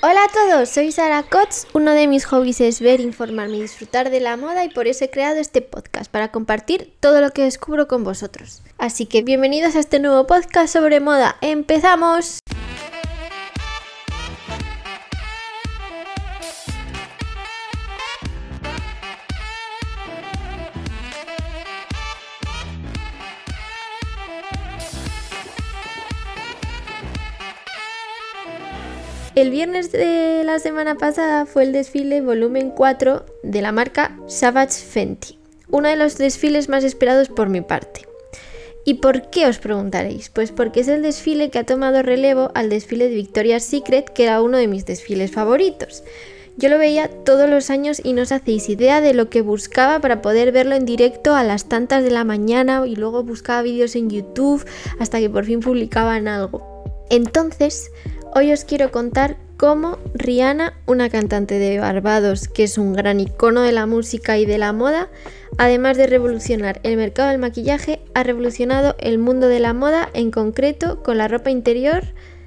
Hola a todos, soy Sara Kotz. Uno de mis hobbies es ver, informarme y disfrutar de la moda y por eso he creado este podcast para compartir todo lo que descubro con vosotros. Así que bienvenidos a este nuevo podcast sobre moda. ¡Empezamos! El viernes de la semana pasada fue el desfile volumen 4 de la marca Savage Fenty, uno de los desfiles más esperados por mi parte. ¿Y por qué os preguntaréis? Pues porque es el desfile que ha tomado relevo al desfile de Victoria's Secret, que era uno de mis desfiles favoritos. Yo lo veía todos los años y no os hacéis idea de lo que buscaba para poder verlo en directo a las tantas de la mañana y luego buscaba vídeos en YouTube hasta que por fin publicaban algo. Entonces, Hoy os quiero contar cómo Rihanna, una cantante de Barbados que es un gran icono de la música y de la moda, además de revolucionar el mercado del maquillaje, ha revolucionado el mundo de la moda, en concreto con la ropa interior,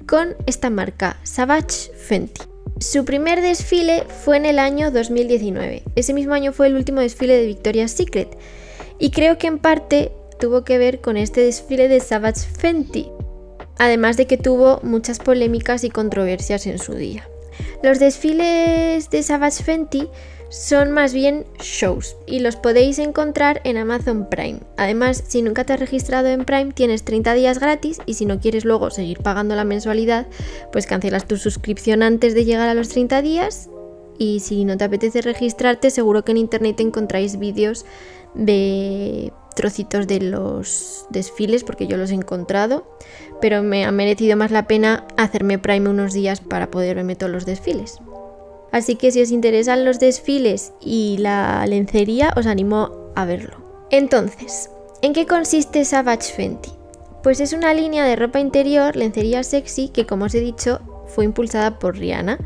con esta marca, Savage Fenty. Su primer desfile fue en el año 2019. Ese mismo año fue el último desfile de Victoria's Secret. Y creo que en parte tuvo que ver con este desfile de Savage Fenty, además de que tuvo muchas polémicas y controversias en su día. Los desfiles de Savage Fenty son más bien shows y los podéis encontrar en Amazon Prime. Además, si nunca te has registrado en Prime, tienes 30 días gratis y si no quieres luego seguir pagando la mensualidad, pues cancelas tu suscripción antes de llegar a los 30 días y si no te apetece registrarte, seguro que en internet encontráis vídeos de trocitos de los desfiles porque yo los he encontrado, pero me ha merecido más la pena hacerme Prime unos días para poder verme todos los desfiles. Así que si os interesan los desfiles y la lencería, os animo a verlo. Entonces, ¿en qué consiste Savage Fenty? Pues es una línea de ropa interior, lencería sexy, que como os he dicho, fue impulsada por Rihanna.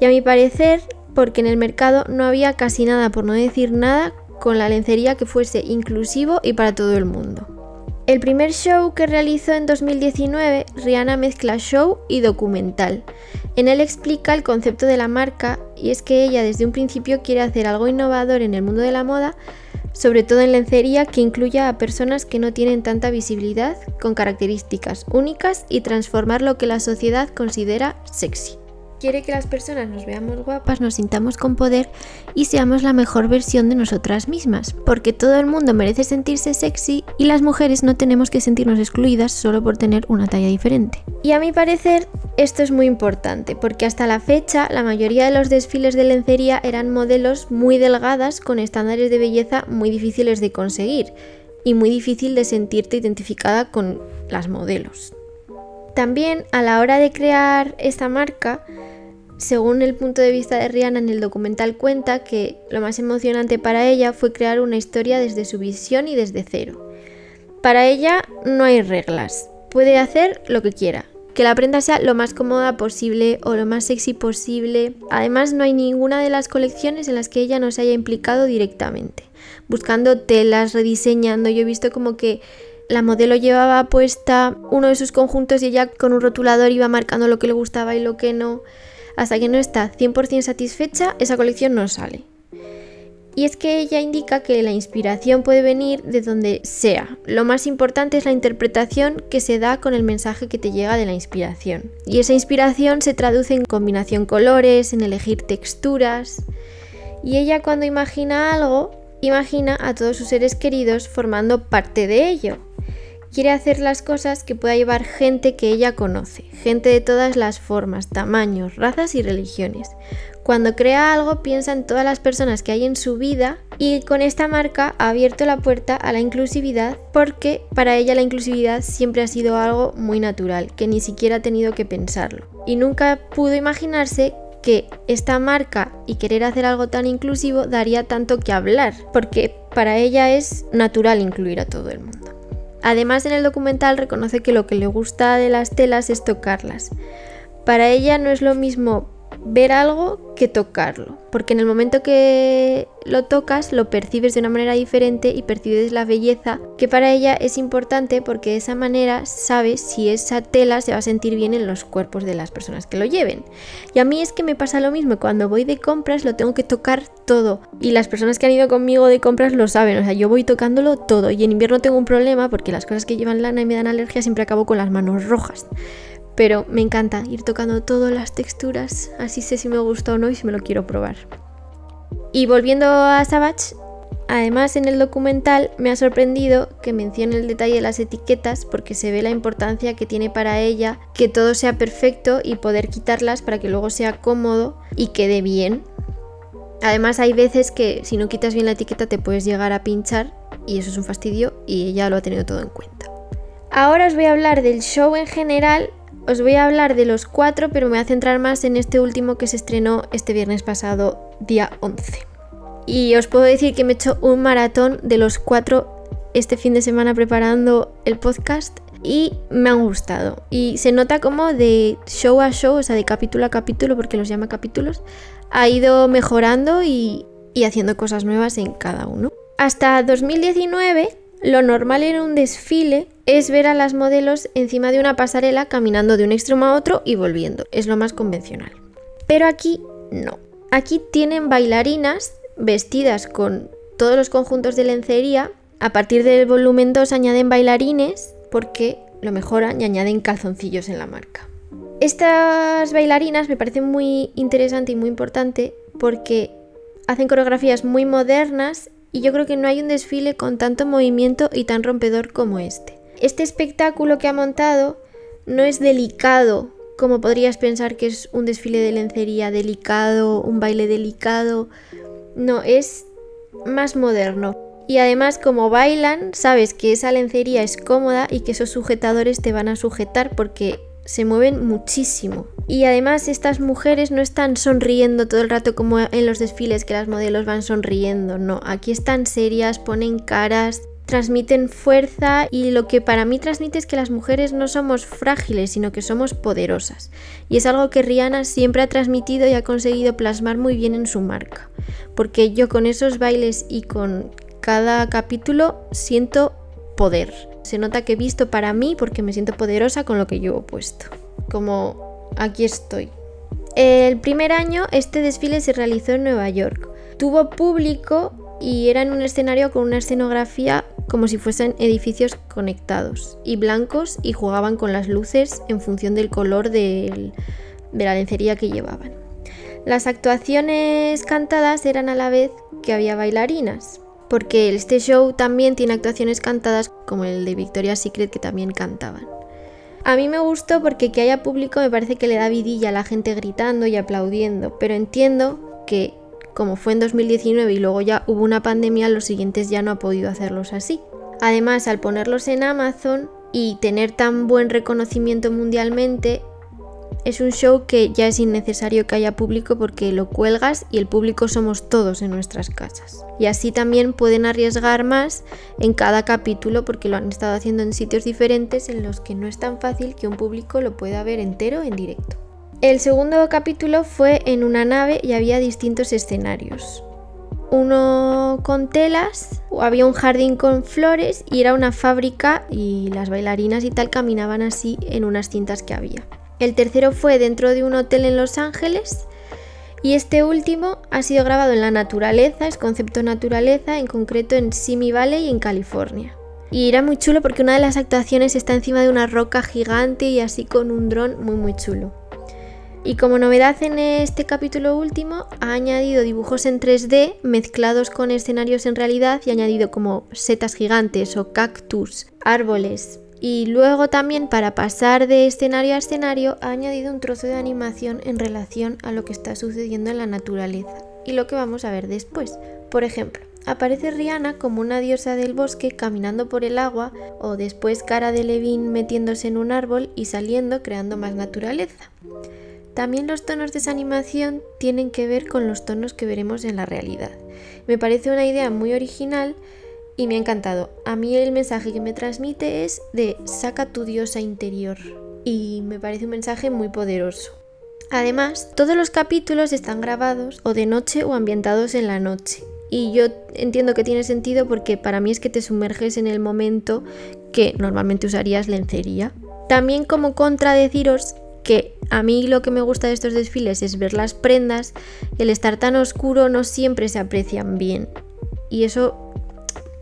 Y a mi parecer, porque en el mercado no había casi nada, por no decir nada, con la lencería que fuese inclusivo y para todo el mundo. El primer show que realizó en 2019, Rihanna mezcla show y documental. En él explica el concepto de la marca y es que ella desde un principio quiere hacer algo innovador en el mundo de la moda, sobre todo en lencería que incluya a personas que no tienen tanta visibilidad, con características únicas y transformar lo que la sociedad considera sexy. Quiere que las personas nos veamos guapas, nos sintamos con poder y seamos la mejor versión de nosotras mismas, porque todo el mundo merece sentirse sexy y las mujeres no tenemos que sentirnos excluidas solo por tener una talla diferente. Y a mi parecer esto es muy importante, porque hasta la fecha la mayoría de los desfiles de lencería eran modelos muy delgadas con estándares de belleza muy difíciles de conseguir y muy difícil de sentirte identificada con las modelos. También a la hora de crear esta marca, según el punto de vista de Rihanna en el documental cuenta que lo más emocionante para ella fue crear una historia desde su visión y desde cero. Para ella no hay reglas, puede hacer lo que quiera, que la prenda sea lo más cómoda posible o lo más sexy posible. Además no hay ninguna de las colecciones en las que ella no se haya implicado directamente, buscando telas, rediseñando. Yo he visto como que la modelo llevaba puesta uno de sus conjuntos y ella con un rotulador iba marcando lo que le gustaba y lo que no. Hasta que no está 100% satisfecha, esa colección no sale. Y es que ella indica que la inspiración puede venir de donde sea. Lo más importante es la interpretación que se da con el mensaje que te llega de la inspiración. Y esa inspiración se traduce en combinación colores, en elegir texturas. Y ella cuando imagina algo, imagina a todos sus seres queridos formando parte de ello quiere hacer las cosas que pueda llevar gente que ella conoce, gente de todas las formas, tamaños, razas y religiones. Cuando crea algo piensa en todas las personas que hay en su vida y con esta marca ha abierto la puerta a la inclusividad porque para ella la inclusividad siempre ha sido algo muy natural, que ni siquiera ha tenido que pensarlo. Y nunca pudo imaginarse que esta marca y querer hacer algo tan inclusivo daría tanto que hablar, porque para ella es natural incluir a todo el mundo. Además en el documental reconoce que lo que le gusta de las telas es tocarlas. Para ella no es lo mismo ver algo que tocarlo, porque en el momento que lo tocas lo percibes de una manera diferente y percibes la belleza, que para ella es importante porque de esa manera sabes si esa tela se va a sentir bien en los cuerpos de las personas que lo lleven. Y a mí es que me pasa lo mismo, cuando voy de compras lo tengo que tocar todo y las personas que han ido conmigo de compras lo saben, o sea, yo voy tocándolo todo y en invierno tengo un problema porque las cosas que llevan lana y me dan alergia siempre acabo con las manos rojas. Pero me encanta ir tocando todas las texturas, así sé si me gusta o no y si me lo quiero probar. Y volviendo a Savage, además en el documental me ha sorprendido que mencione el detalle de las etiquetas porque se ve la importancia que tiene para ella que todo sea perfecto y poder quitarlas para que luego sea cómodo y quede bien. Además hay veces que si no quitas bien la etiqueta te puedes llegar a pinchar y eso es un fastidio y ella lo ha tenido todo en cuenta. Ahora os voy a hablar del show en general os voy a hablar de los cuatro, pero me voy a centrar más en este último que se estrenó este viernes pasado, día 11. Y os puedo decir que me he hecho un maratón de los cuatro este fin de semana preparando el podcast y me han gustado. Y se nota como de show a show, o sea, de capítulo a capítulo, porque los llama capítulos, ha ido mejorando y, haciendo cosas nuevas en cada uno. Hasta 2019 lo normal en un desfile es ver a las modelos encima de una pasarela caminando de un extremo a otro y volviendo. Es lo más convencional. Pero aquí no. Aquí tienen bailarinas vestidas con todos los conjuntos de lencería. A partir del volumen 2 añaden bailarines porque lo mejoran y añaden calzoncillos en la marca. Estas bailarinas me parecen muy interesante y muy importante porque hacen coreografías muy modernas y yo creo que no hay un desfile con tanto movimiento y tan rompedor como este. Este espectáculo que ha montado no es delicado, como podrías pensar que es un desfile de lencería delicado, un baile delicado. No, es más moderno. Y además como bailan, sabes que esa lencería es cómoda y que esos sujetadores te van a sujetar porque se mueven muchísimo. Y además estas mujeres no están sonriendo todo el rato como en los desfiles que las modelos van sonriendo, no, aquí están serias, ponen caras, transmiten fuerza y lo que para mí transmite es que las mujeres no somos frágiles, sino que somos poderosas. Y es algo que Rihanna siempre ha transmitido y ha conseguido plasmar muy bien en su marca. Porque yo con esos bailes y con cada capítulo siento poder. Se nota que he visto para mí porque me siento poderosa con lo que yo he puesto. Como aquí estoy. El primer año este desfile se realizó en Nueva York. Tuvo público y era en un escenario con una escenografía como si fuesen edificios conectados y blancos y jugaban con las luces en función del color de la lencería que llevaban. Las actuaciones cantadas eran a la vez que había bailarinas, porque este show también tiene actuaciones cantadas como el de Victoria's Secret que también cantaban. A mí me gustó porque que haya público me parece que le da vidilla a la gente gritando y aplaudiendo, pero entiendo que como fue en 2019 y luego ya hubo una pandemia, los siguientes ya no ha podido hacerlos así. Además, al ponerlos en Amazon y tener tan buen reconocimiento mundialmente, es un show que ya es innecesario que haya público porque lo cuelgas y el público somos todos en nuestras casas. Y así también pueden arriesgar más en cada capítulo porque lo han estado haciendo en sitios diferentes en los que no es tan fácil que un público lo pueda ver entero en directo. El segundo capítulo fue en una nave y había distintos escenarios. Uno con telas, había un jardín con flores y era una fábrica y las bailarinas y tal caminaban así en unas cintas que había. El tercero fue dentro de un hotel en Los Ángeles. Y este último ha sido grabado en la naturaleza, es concepto naturaleza, en concreto en Simi Valley en California. Y era muy chulo porque una de las actuaciones está encima de una roca gigante y así con un dron muy muy chulo. Y como novedad en este capítulo último, ha añadido dibujos en 3D mezclados con escenarios en realidad y ha añadido como setas gigantes o cactus, árboles, y luego también para pasar de escenario a escenario ha añadido un trozo de animación en relación a lo que está sucediendo en la naturaleza y lo que vamos a ver después. Por ejemplo, aparece Rihanna como una diosa del bosque caminando por el agua o después Cara de Levin metiéndose en un árbol y saliendo creando más naturaleza. También los tonos de esa animación tienen que ver con los tonos que veremos en la realidad. Me parece una idea muy original y me ha encantado. A mí el mensaje que me transmite es de saca tu diosa interior y me parece un mensaje muy poderoso. Además, todos los capítulos están grabados o de noche o ambientados en la noche. Y yo entiendo que tiene sentido porque para mí es que te sumerges en el momento que normalmente usarías lencería. También como contradeciros que a mí lo que me gusta de estos desfiles es ver las prendas, el estar tan oscuro no siempre se aprecian bien. Y eso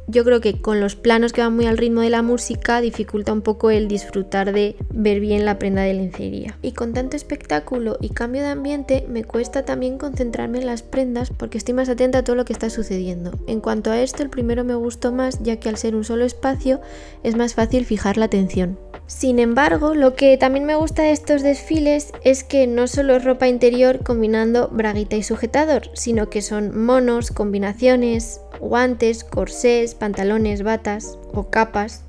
yo creo que con los planos que van muy al ritmo de la música dificulta un poco el disfrutar de ver bien la prenda de lencería. Y con tanto espectáculo y cambio de ambiente me cuesta también concentrarme en las prendas porque estoy más atenta a todo lo que está sucediendo. En cuanto a esto, el primero me gustó más ya que al ser un solo espacio es más fácil fijar la atención. Sin embargo, lo que también me gusta de estos desfiles es que no solo es ropa interior combinando braguita y sujetador, sino que son monos, combinaciones, guantes, corsés, pantalones, batas o capas.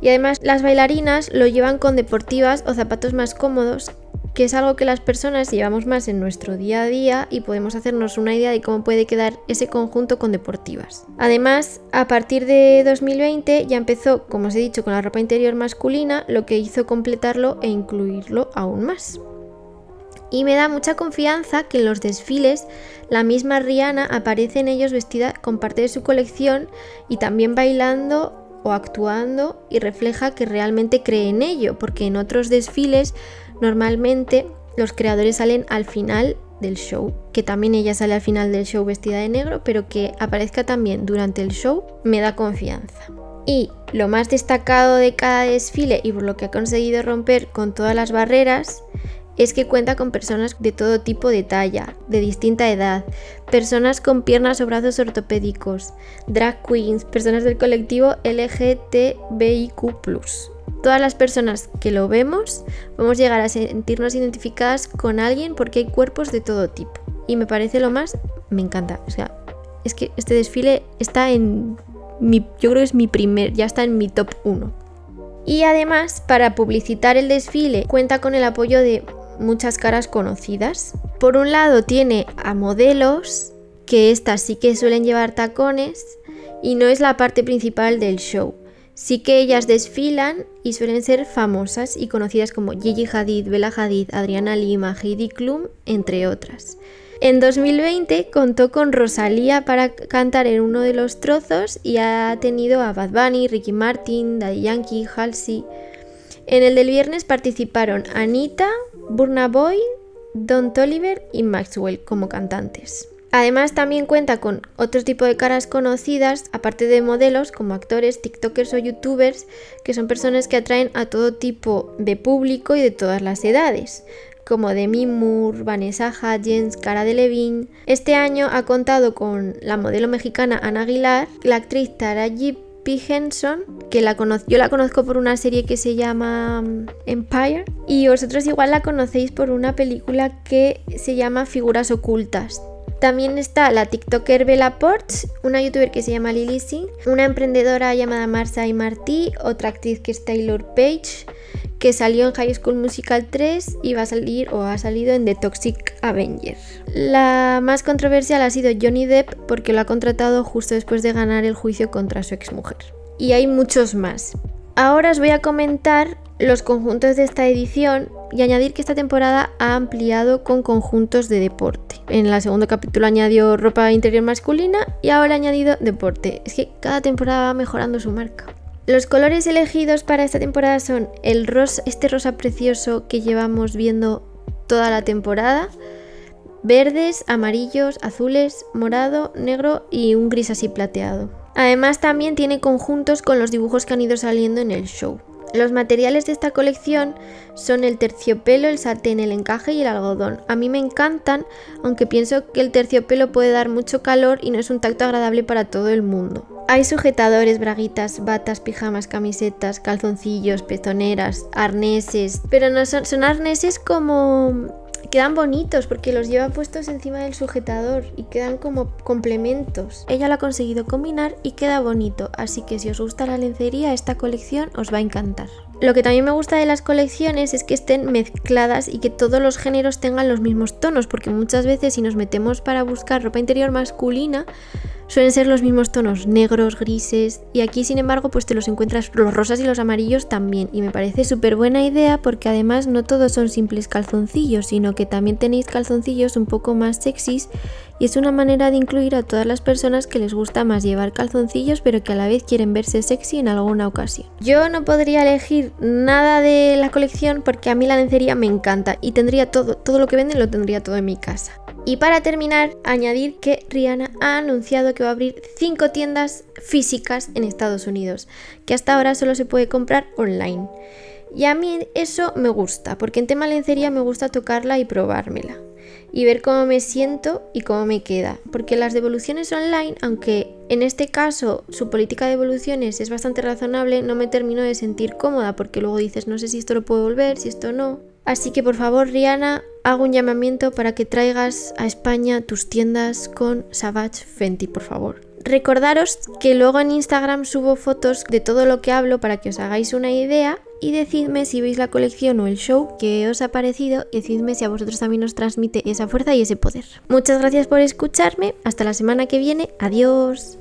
Y además las bailarinas lo llevan con deportivas o zapatos más cómodos que es algo que las personas llevamos más en nuestro día a día y podemos hacernos una idea de cómo puede quedar ese conjunto con deportivas. Además, a partir de 2020 ya empezó, como os he dicho, con la ropa interior masculina, lo que hizo completarlo e incluirlo aún más. Y me da mucha confianza que en los desfiles la misma Rihanna aparece en ellos vestida con parte de su colección y también bailando o actuando y refleja que realmente cree en ello, porque en otros desfiles Normalmente los creadores salen al final del show, que también ella sale al final del show vestida de negro, pero que aparezca también durante el show me da confianza. Y lo más destacado de cada desfile y por lo que ha conseguido romper con todas las barreras es que cuenta con personas de todo tipo de talla, de distinta edad, personas con piernas o brazos ortopédicos, drag queens, personas del colectivo LGTBIQ todas las personas que lo vemos vamos a llegar a sentirnos identificadas con alguien porque hay cuerpos de todo tipo. Y me parece lo más, me encanta. O sea, es que este desfile está en mi, yo creo que es mi primer, ya está en mi top 1. Y además, para publicitar el desfile, cuenta con el apoyo de muchas caras conocidas. Por un lado, tiene a modelos, que estas sí que suelen llevar tacones, y no es la parte principal del show. Sí que ellas desfilan y suelen ser famosas y conocidas como Gigi Hadid, Bella Hadid, Adriana Lima, Heidi Klum, entre otras. En 2020 contó con Rosalía para cantar en uno de los trozos y ha tenido a Bad Bunny, Ricky Martin, Daddy Yankee, Halsey. En el del viernes participaron Anita, Burna Boy, Don Toliver y Maxwell como cantantes. Además también cuenta con otro tipo de caras conocidas, aparte de modelos como actores, tiktokers o youtubers, que son personas que atraen a todo tipo de público y de todas las edades como Demi Moore, Vanessa Hudgens, Cara de Levine. Este año ha contado con la modelo mexicana Ana Aguilar, la actriz Taraji P. Que la yo la conozco por una serie que se llama mm, Empire, y vosotros igual la conocéis por una película que se llama Figuras Ocultas. También está la TikToker Bella Ports, una youtuber que se llama Lily Singh, una emprendedora llamada Marsa y Martí, otra actriz que es Taylor Page, que salió en High School Musical 3 y va a salir o ha salido en The Toxic Avenger. La más controversial ha sido Johnny Depp porque lo ha contratado justo después de ganar el juicio contra su exmujer. Y hay muchos más. Ahora os voy a comentar los conjuntos de esta edición y añadir que esta temporada ha ampliado con conjuntos de deporte. En el segundo capítulo añadió ropa interior masculina y ahora ha añadido deporte. Es que cada temporada va mejorando su marca. Los colores elegidos para esta temporada son el rosa, este rosa precioso que llevamos viendo toda la temporada, verdes, amarillos, azules, morado, negro y un gris así plateado. Además también tiene conjuntos con los dibujos que han ido saliendo en el show. Los materiales de esta colección son el terciopelo, el satén, el encaje y el algodón. A mí me encantan, aunque pienso que el terciopelo puede dar mucho calor y no es un tacto agradable para todo el mundo. Hay sujetadores, braguitas, batas, pijamas, camisetas, calzoncillos, pezoneras, arneses, pero no son, son arneses como quedan bonitos porque los lleva puestos encima del sujetador y quedan como complementos. Ella lo ha conseguido combinar y queda bonito, así que si os gusta la lencería, esta colección os va a encantar. Lo que también me gusta de las colecciones es que estén mezcladas y que todos los géneros tengan los mismos tonos, porque muchas veces si nos metemos para buscar ropa interior masculina, suelen ser los mismos tonos negros, grises y aquí sin embargo pues te los encuentras los rosas y los amarillos también y me parece súper buena idea porque además no todos son simples calzoncillos sino que también tenéis calzoncillos un poco más sexys y es una manera de incluir a todas las personas que les gusta más llevar calzoncillos pero que a la vez quieren verse sexy en alguna ocasión. Yo no podría elegir nada de la colección porque a mí la lencería me encanta y tendría todo, todo lo que venden lo tendría todo en mi casa. Y para terminar, añadir que Rihanna ha anunciado que va a abrir 5 tiendas físicas en Estados Unidos, que hasta ahora solo se puede comprar online. Y a mí eso me gusta, porque en tema lencería me gusta tocarla y probármela. Y ver cómo me siento y cómo me queda. Porque las devoluciones online, aunque en este caso su política de devoluciones es bastante razonable, no me termino de sentir cómoda porque luego dices no sé si esto lo puedo volver, si esto no. Así que por favor Rihanna, hago un llamamiento para que traigas a España tus tiendas con Savage Fenty, por favor. Recordaros que luego en Instagram subo fotos de todo lo que hablo para que os hagáis una idea y decidme si veis la colección o el show que os ha parecido decidme si a vosotros también os transmite esa fuerza y ese poder. Muchas gracias por escucharme, hasta la semana que viene, adiós.